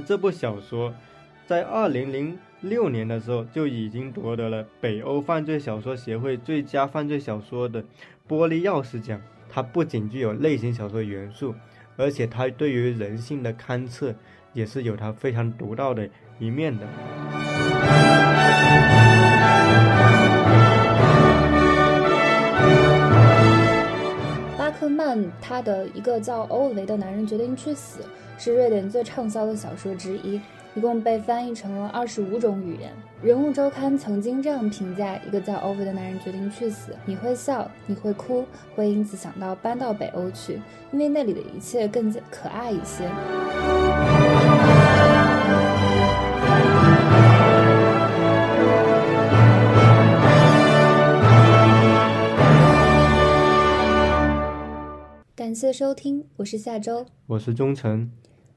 这部小说在二零零六年的时候就已经夺得了北欧犯罪小说协会最佳犯罪小说的玻璃钥匙奖。它不仅具有类型小说元素，而且它对于人性的勘测也是有它非常独到的一面的。曼他的一个叫欧维的男人决定去死，是瑞典最畅销的小说之一。一共被翻译成了二十五种语言。人物周刊曾经这样评价一个叫欧维的男人决定去死：你会笑，你会哭，会因此想到搬到北欧去，因为那里的一切更加可爱一些。感谢收听，我是夏周，我是忠诚。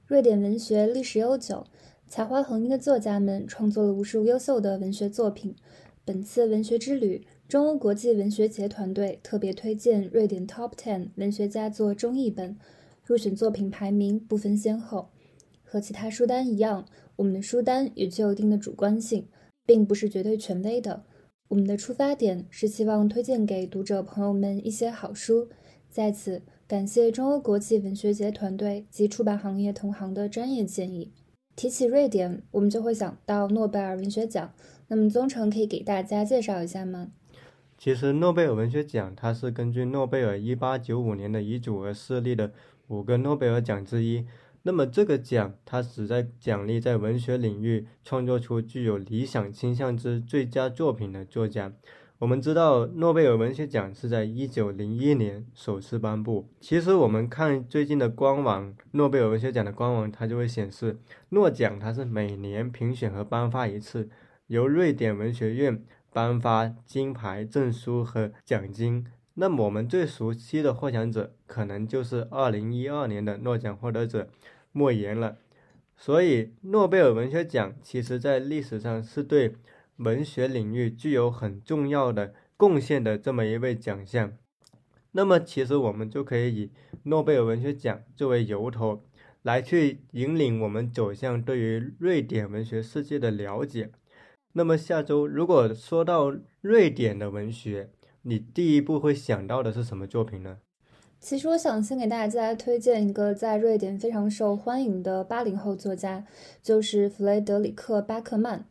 瑞典文学历史悠久。才华横溢的作家们创作了无数优秀的文学作品。本次文学之旅，中欧国际文学节团队特别推荐瑞典 Top Ten 文学佳作中译本。入选作品排名不分先后。和其他书单一样，我们的书单也具有一定的主观性，并不是绝对权威的。我们的出发点是希望推荐给读者朋友们一些好书。在此，感谢中欧国际文学节团队及出版行业同行的专业建议。提起瑞典，我们就会想到诺贝尔文学奖。那么，宗成可以给大家介绍一下吗？其实，诺贝尔文学奖它是根据诺贝尔1895年的遗嘱而设立的五个诺贝尔奖之一。那么，这个奖它旨在奖励在文学领域创作出具有理想倾向之最佳作品的作家。我们知道，诺贝尔文学奖是在一九零一年首次颁布。其实，我们看最近的官网，诺贝尔文学奖的官网，它就会显示，诺奖它是每年评选和颁发一次，由瑞典文学院颁发金牌证书和奖金。那么，我们最熟悉的获奖者，可能就是二零一二年的诺奖获得者莫言了。所以，诺贝尔文学奖其实在历史上是对。文学领域具有很重要的贡献的这么一位奖项，那么其实我们就可以以诺贝尔文学奖作为由头，来去引领我们走向对于瑞典文学世界的了解。那么下周如果说到瑞典的文学，你第一步会想到的是什么作品呢？其实我想先给大家推荐一个在瑞典非常受欢迎的八零后作家，就是弗雷德里克·巴克曼。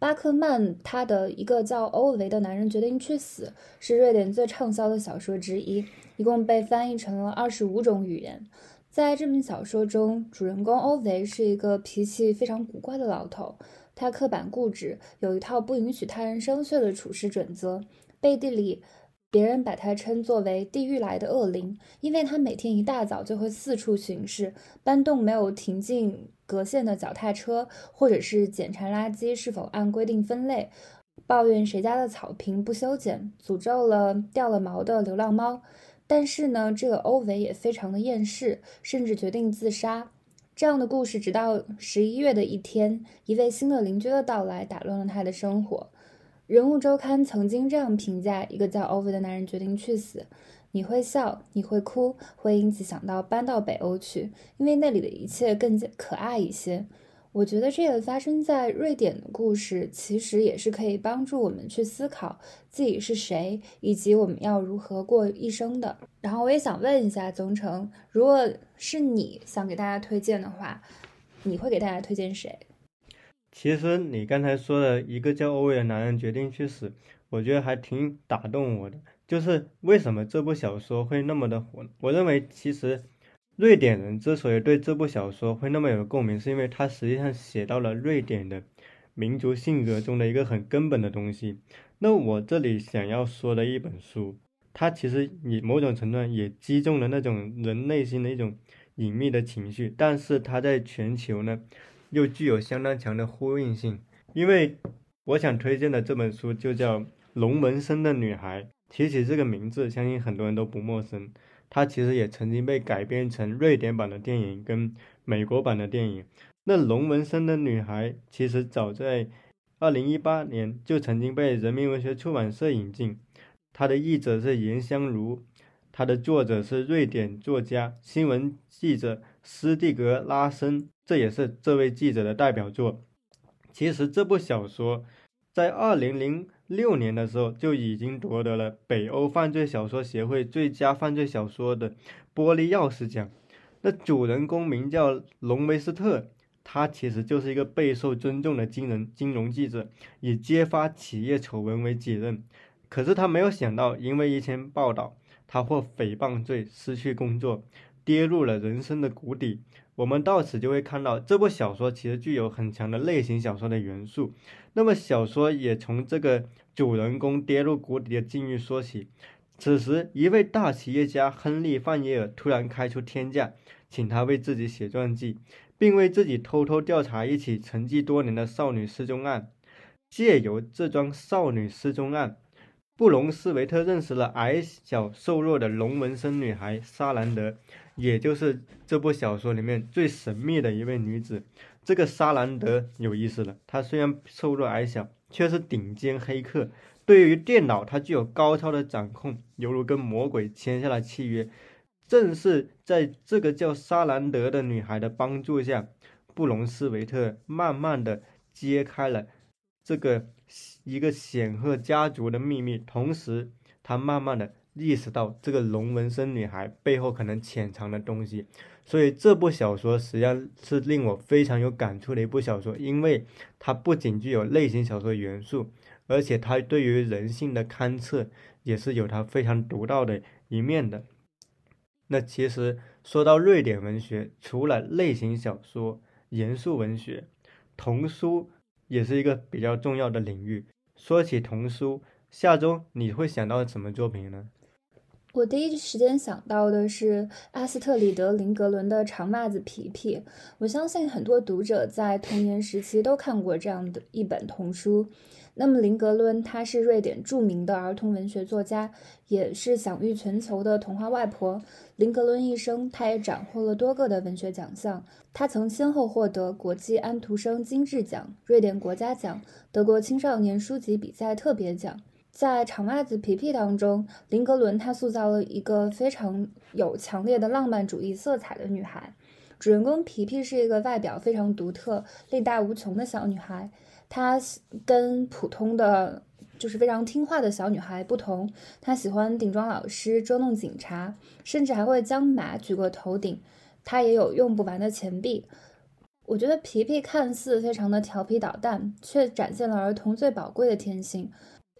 巴克曼他的一个叫欧维的男人决定去死，是瑞典最畅销的小说之一，一共被翻译成了二十五种语言。在这本小说中，主人公欧维是一个脾气非常古怪的老头，他刻板固执，有一套不允许他人生锈的处事准则，背地里。别人把他称作为地狱来的恶灵，因为他每天一大早就会四处巡视，搬动没有停进格线的脚踏车，或者是检查垃圾是否按规定分类，抱怨谁家的草坪不修剪，诅咒了掉了毛的流浪猫。但是呢，这个欧维也非常的厌世，甚至决定自杀。这样的故事直到十一月的一天，一位新的邻居的到来打乱了他的生活。人物周刊曾经这样评价一个叫欧维的男人决定去死：你会笑，你会哭，会因此想到搬到北欧去，因为那里的一切更加可爱一些。我觉得这个发生在瑞典的故事，其实也是可以帮助我们去思考自己是谁，以及我们要如何过一生的。然后我也想问一下宗成，如果是你想给大家推荐的话，你会给大家推荐谁？其实你刚才说的一个叫欧维的男人决定去死，我觉得还挺打动我的。就是为什么这部小说会那么的火？我认为其实瑞典人之所以对这部小说会那么有共鸣，是因为它实际上写到了瑞典的民族性格中的一个很根本的东西。那我这里想要说的一本书，它其实以某种程度上也击中了那种人内心的一种隐秘的情绪，但是它在全球呢。又具有相当强的呼应性，因为我想推荐的这本书就叫《龙纹身的女孩》。提起这个名字，相信很多人都不陌生。它其实也曾经被改编成瑞典版的电影跟美国版的电影。那《龙纹身的女孩》其实早在二零一八年就曾经被人民文学出版社引进，它的译者是严香如，它的作者是瑞典作家、新闻记者斯蒂格拉森。这也是这位记者的代表作。其实这部小说在二零零六年的时候就已经夺得了北欧犯罪小说协会最佳犯罪小说的玻璃钥匙奖。那主人公名叫隆维斯特，他其实就是一个备受尊重的金人金融记者，以揭发企业丑闻为己任。可是他没有想到，因为一篇报道，他获诽谤罪，失去工作，跌入了人生的谷底。我们到此就会看到，这部小说其实具有很强的类型小说的元素。那么小说也从这个主人公跌入谷底的境遇说起。此时，一位大企业家亨利·范耶尔突然开出天价，请他为自己写传记，并为自己偷偷调查一起沉寂多年的少女失踪案。借由这桩少女失踪案，布隆斯维特认识了矮小瘦弱的龙纹身女孩莎兰德。也就是这部小说里面最神秘的一位女子，这个莎兰德有意思了。她虽然瘦弱矮小，却是顶尖黑客。对于电脑，它具有高超的掌控，犹如跟魔鬼签下了契约。正是在这个叫莎兰德的女孩的帮助下，布隆斯维特慢慢的揭开了这个一个显赫家族的秘密，同时他慢慢的。意识到这个龙纹身女孩背后可能潜藏的东西，所以这部小说实际上是令我非常有感触的一部小说，因为它不仅具有类型小说元素，而且它对于人性的勘测也是有它非常独到的一面的。那其实说到瑞典文学，除了类型小说、严肃文学，童书也是一个比较重要的领域。说起童书，下周你会想到什么作品呢？我第一时间想到的是阿斯特里德·林格伦的《长袜子皮皮》。我相信很多读者在童年时期都看过这样的一本童书。那么，林格伦他是瑞典著名的儿童文学作家，也是享誉全球的童话外婆。林格伦一生，他也斩获了多个的文学奖项。他曾先后获得国际安徒生金质奖、瑞典国家奖、德国青少年书籍比赛特别奖。在长袜子皮皮当中，林格伦她塑造了一个非常有强烈的浪漫主义色彩的女孩。主人公皮皮是一个外表非常独特、力大无穷的小女孩。她跟普通的就是非常听话的小女孩不同，她喜欢顶撞老师、捉弄警察，甚至还会将马举过头顶。她也有用不完的钱币。我觉得皮皮看似非常的调皮捣蛋，却展现了儿童最宝贵的天性。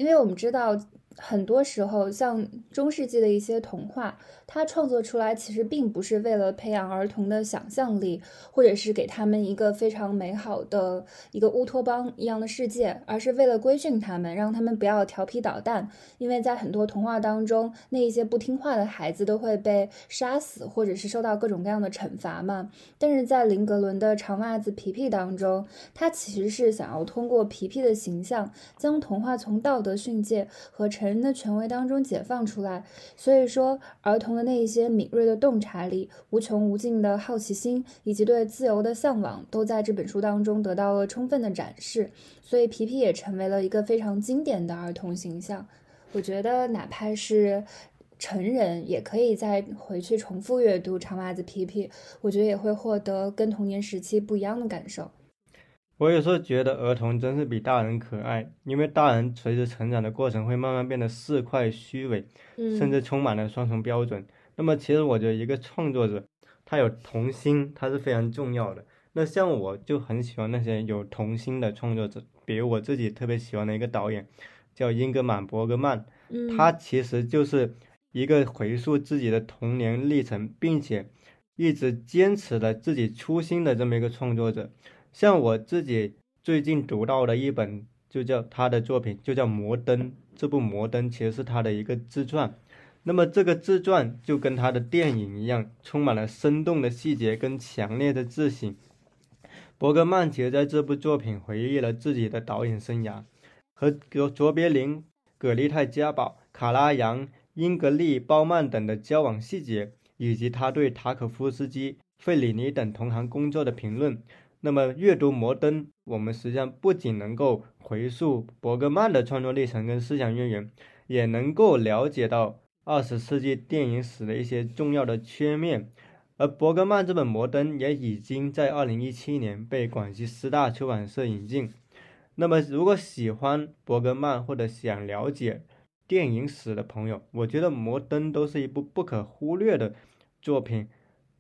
因为我们知道。很多时候，像中世纪的一些童话，它创作出来其实并不是为了培养儿童的想象力，或者是给他们一个非常美好的一个乌托邦一样的世界，而是为了规训他们，让他们不要调皮捣蛋。因为在很多童话当中，那一些不听话的孩子都会被杀死，或者是受到各种各样的惩罚嘛。但是在林格伦的长袜子皮皮当中，他其实是想要通过皮皮的形象，将童话从道德训诫和成人的权威当中解放出来，所以说儿童的那一些敏锐的洞察力、无穷无尽的好奇心以及对自由的向往，都在这本书当中得到了充分的展示。所以皮皮也成为了一个非常经典的儿童形象。我觉得哪怕是成人，也可以再回去重复阅读《长袜子皮皮》，我觉得也会获得跟童年时期不一样的感受。我有时候觉得儿童真是比大人可爱，因为大人随着成长的过程会慢慢变得市侩、虚伪，甚至充满了双重标准。那么，其实我觉得一个创作者，他有童心，他是非常重要的。那像我就很喜欢那些有童心的创作者，比如我自己特别喜欢的一个导演，叫英格玛·伯格曼，他其实就是一个回溯自己的童年历程，并且一直坚持了自己初心的这么一个创作者。像我自己最近读到的一本，就叫他的作品，就叫《摩登》。这部《摩登》其实是他的一个自传。那么这个自传就跟他的电影一样，充满了生动的细节跟强烈的自省。伯格曼其实在这部作品回忆了自己的导演生涯，和卓卓别林、葛丽泰·嘉宝、卡拉扬、英格丽·褒曼等的交往细节，以及他对塔可夫斯基、费里尼等同行工作的评论。那么阅读《摩登》，我们实际上不仅能够回溯伯格曼的创作历程跟思想渊源，也能够了解到二十世纪电影史的一些重要的缺面，而伯格曼这本《摩登》也已经在二零一七年被广西师大出版社引进。那么，如果喜欢伯格曼或者想了解电影史的朋友，我觉得《摩登》都是一部不可忽略的作品。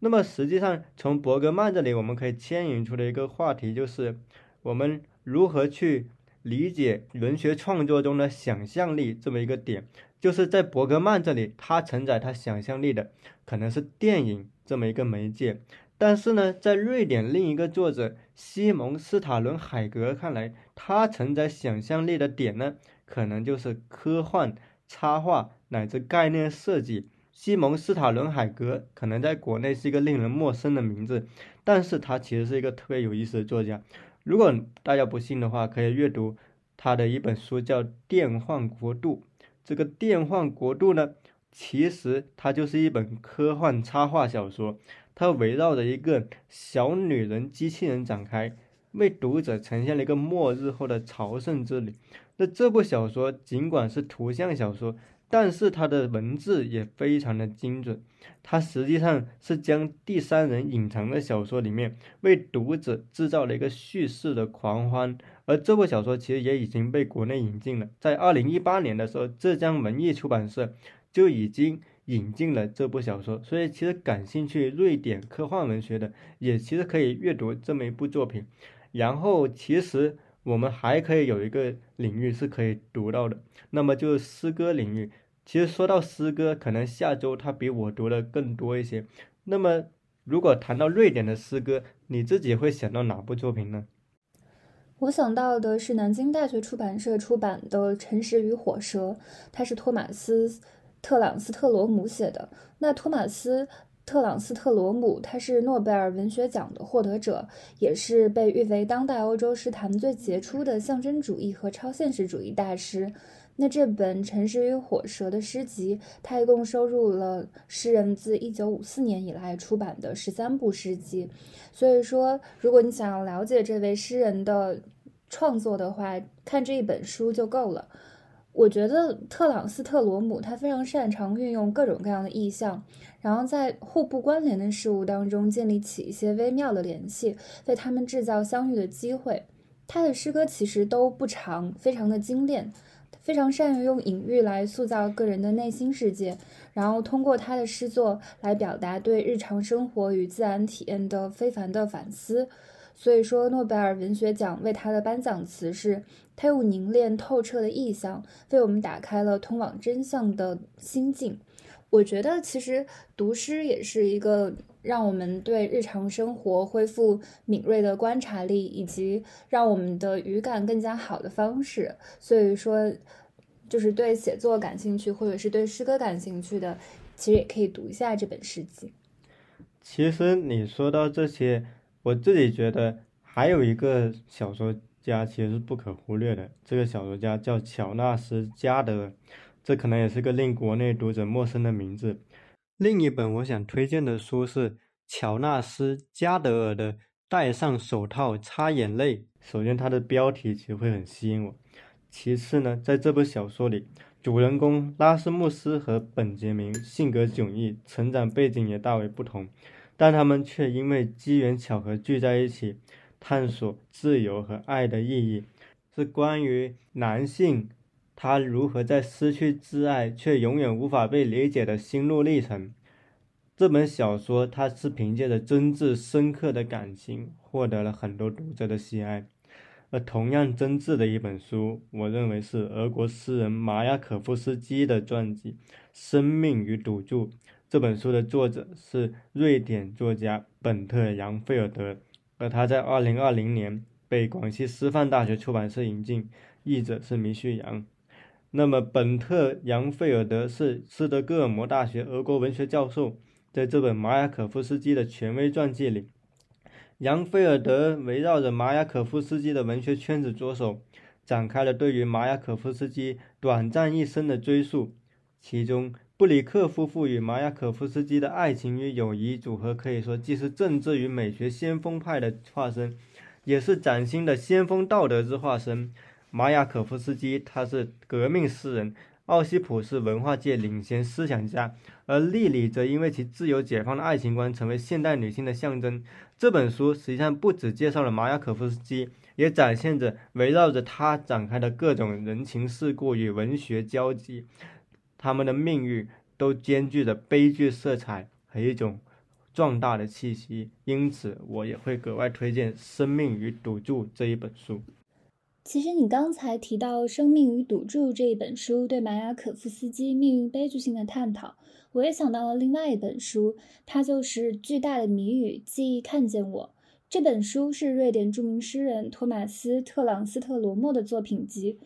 那么，实际上从伯格曼这里，我们可以牵引出的一个话题就是，我们如何去理解文学创作中的想象力这么一个点。就是在伯格曼这里，他承载他想象力的可能是电影这么一个媒介，但是呢，在瑞典另一个作者西蒙斯塔伦海格看来，他承载想象力的点呢，可能就是科幻、插画乃至概念设计。西蒙斯塔伦海格可能在国内是一个令人陌生的名字，但是他其实是一个特别有意思的作家。如果大家不信的话，可以阅读他的一本书，叫《电幻国度》。这个电幻国度呢，其实它就是一本科幻插画小说，它围绕着一个小女人机器人展开，为读者呈现了一个末日后的朝圣之旅。那这部小说尽管是图像小说。但是它的文字也非常的精准，它实际上是将第三人隐藏在小说里面，为读者制造了一个叙事的狂欢。而这部小说其实也已经被国内引进了，在二零一八年的时候，浙江文艺出版社就已经引进了这部小说。所以其实感兴趣瑞典科幻文学的，也其实可以阅读这么一部作品。然后其实。我们还可以有一个领域是可以读到的，那么就是诗歌领域。其实说到诗歌，可能下周他比我读的更多一些。那么如果谈到瑞典的诗歌，你自己会想到哪部作品呢？我想到的是南京大学出版社出版的《诚实与火蛇》，它是托马斯·特朗斯特罗姆写的。那托马斯。特朗斯特罗姆，他是诺贝尔文学奖的获得者，也是被誉为当代欧洲诗坛最杰出的象征主义和超现实主义大师。那这本《城市与火蛇》的诗集，它一共收录了诗人自1954年以来出版的十三部诗集。所以说，如果你想要了解这位诗人的创作的话，看这一本书就够了。我觉得特朗斯特罗姆他非常擅长运用各种各样的意象，然后在互不关联的事物当中建立起一些微妙的联系，为他们制造相遇的机会。他的诗歌其实都不长，非常的精炼，非常善于用隐喻来塑造个人的内心世界，然后通过他的诗作来表达对日常生活与自然体验的非凡的反思。所以说，诺贝尔文学奖为他的颁奖词是：“他用凝练透彻的意象，为我们打开了通往真相的心境。”我觉得，其实读诗也是一个让我们对日常生活恢复敏锐的观察力，以及让我们的语感更加好的方式。所以说，就是对写作感兴趣，或者是对诗歌感兴趣的，其实也可以读一下这本诗集。其实你说到这些。我自己觉得还有一个小说家其实是不可忽略的，这个小说家叫乔纳斯·加德尔，这可能也是个令国内读者陌生的名字。另一本我想推荐的书是乔纳斯·加德尔的《戴上手套擦眼泪》。首先，它的标题其实会很吸引我；其次呢，在这部小说里，主人公拉斯穆斯和本杰明性格迥异，成长背景也大为不同。但他们却因为机缘巧合聚在一起，探索自由和爱的意义，是关于男性他如何在失去挚爱却永远无法被理解的心路历程。这本小说它是凭借着真挚深刻的感情，获得了很多读者的喜爱。而同样真挚的一本书，我认为是俄国诗人马雅可夫斯基的传记《生命与赌注》。这本书的作者是瑞典作家本特·杨菲尔德，而他在2020年被广西师范大学出版社引进，译者是米旭阳。那么，本特·杨菲尔德是斯德哥尔摩大学俄国文学教授，在这本马雅可夫斯基的权威传记里，杨菲尔德围绕着马雅可夫斯基的文学圈子着手，展开了对于马雅可夫斯基短暂一生的追溯，其中。布里克夫妇与马雅可夫斯基的爱情与友谊组合，可以说既是政治与美学先锋派的化身，也是崭新的先锋道德之化身。马雅可夫斯基他是革命诗人，奥西普是文化界领先思想家，而莉莉则因为其自由解放的爱情观成为现代女性的象征。这本书实际上不只介绍了马雅可夫斯基，也展现着围绕着他展开的各种人情世故与文学交集，他们的命运都兼具着悲剧色彩和一种壮大的气息。因此，我也会格外推荐《生命与赌注》这一本书。其实你刚才提到《生命与赌注》这一本书对马雅可夫斯基命运悲剧性的探讨，我也想到了另外一本书，它就是《巨大的谜语：记忆看见我》。这本书是瑞典著名诗人托马斯·特朗斯特罗莫的作品集，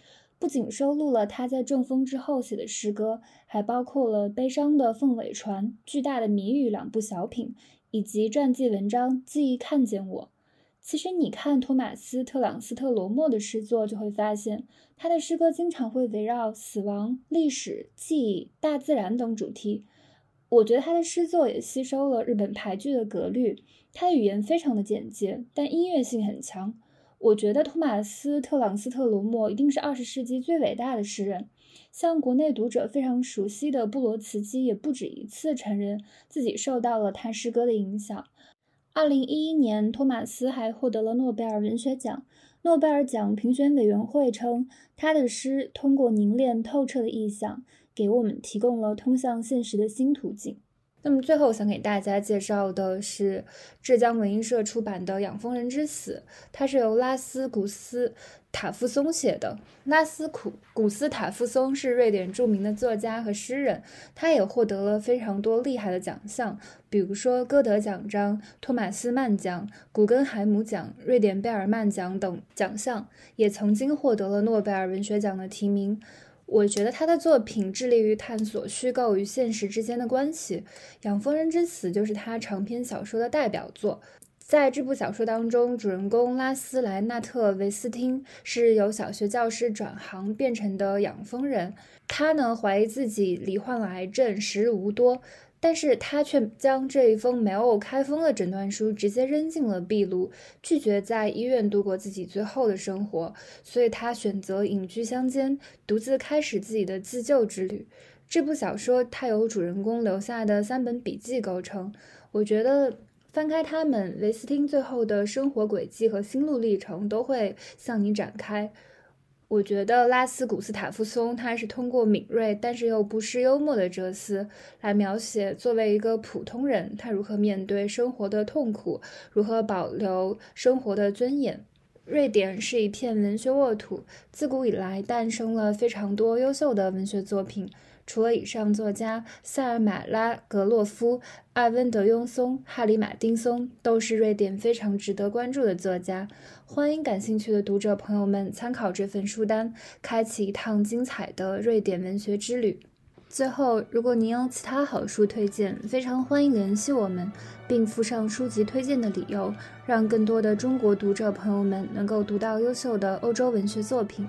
不仅收录了他在中风之后写的诗歌，还包括了《悲伤的凤尾船》《巨大的谜语》两部小品，以及传记文章《记忆看见我》。其实，你看托马斯·特朗斯特罗莫的诗作，就会发现他的诗歌经常会围绕死亡、历史、记忆、大自然等主题。我觉得他的诗作也吸收了日本俳句的格律，他的语言非常的简洁，但音乐性很强。我觉得托马斯·特朗斯特罗莫一定是二十世纪最伟大的诗人。像国内读者非常熟悉的布罗茨基，也不止一次承认自己受到了他诗歌的影响。二零一一年，托马斯还获得了诺贝尔文学奖。诺贝尔奖评选委员会称，他的诗通过凝练透彻的意象，给我们提供了通向现实的新途径。那么，最后想给大家介绍的是浙江文艺社出版的《养蜂人之死》，它是由拉斯古斯。塔夫松写的拉斯库古斯塔夫松是瑞典著名的作家和诗人，他也获得了非常多厉害的奖项，比如说歌德奖章、托马斯曼奖、古根海姆奖、瑞典贝尔曼奖等奖项，也曾经获得了诺贝尔文学奖的提名。我觉得他的作品致力于探索虚构与现实之间的关系，《养蜂人之死》就是他长篇小说的代表作。在这部小说当中，主人公拉斯莱纳特维斯汀是由小学教师转行变成的养蜂人。他呢怀疑自己罹患了癌症，时日无多，但是他却将这一封没有开封的诊断书直接扔进了壁炉，拒绝在医院度过自己最后的生活。所以他选择隐居乡间，独自开始自己的自救之旅。这部小说它由主人公留下的三本笔记构成，我觉得。翻开他们，维斯汀最后的生活轨迹和心路历程都会向你展开。我觉得拉斯古斯塔夫松他是通过敏锐但是又不失幽默的哲思来描写作为一个普通人他如何面对生活的痛苦，如何保留生活的尊严。瑞典是一片文学沃土，自古以来诞生了非常多优秀的文学作品。除了以上作家，塞尔玛拉格洛夫、艾温德雍松、哈里马丁松都是瑞典非常值得关注的作家。欢迎感兴趣的读者朋友们参考这份书单，开启一趟精彩的瑞典文学之旅。最后，如果您有其他好书推荐，非常欢迎联系我们，并附上书籍推荐的理由，让更多的中国读者朋友们能够读到优秀的欧洲文学作品。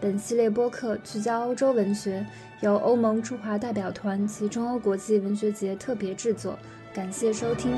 本系列播客聚焦欧洲文学，由欧盟驻华代表团及中欧国际文学节特别制作。感谢收听。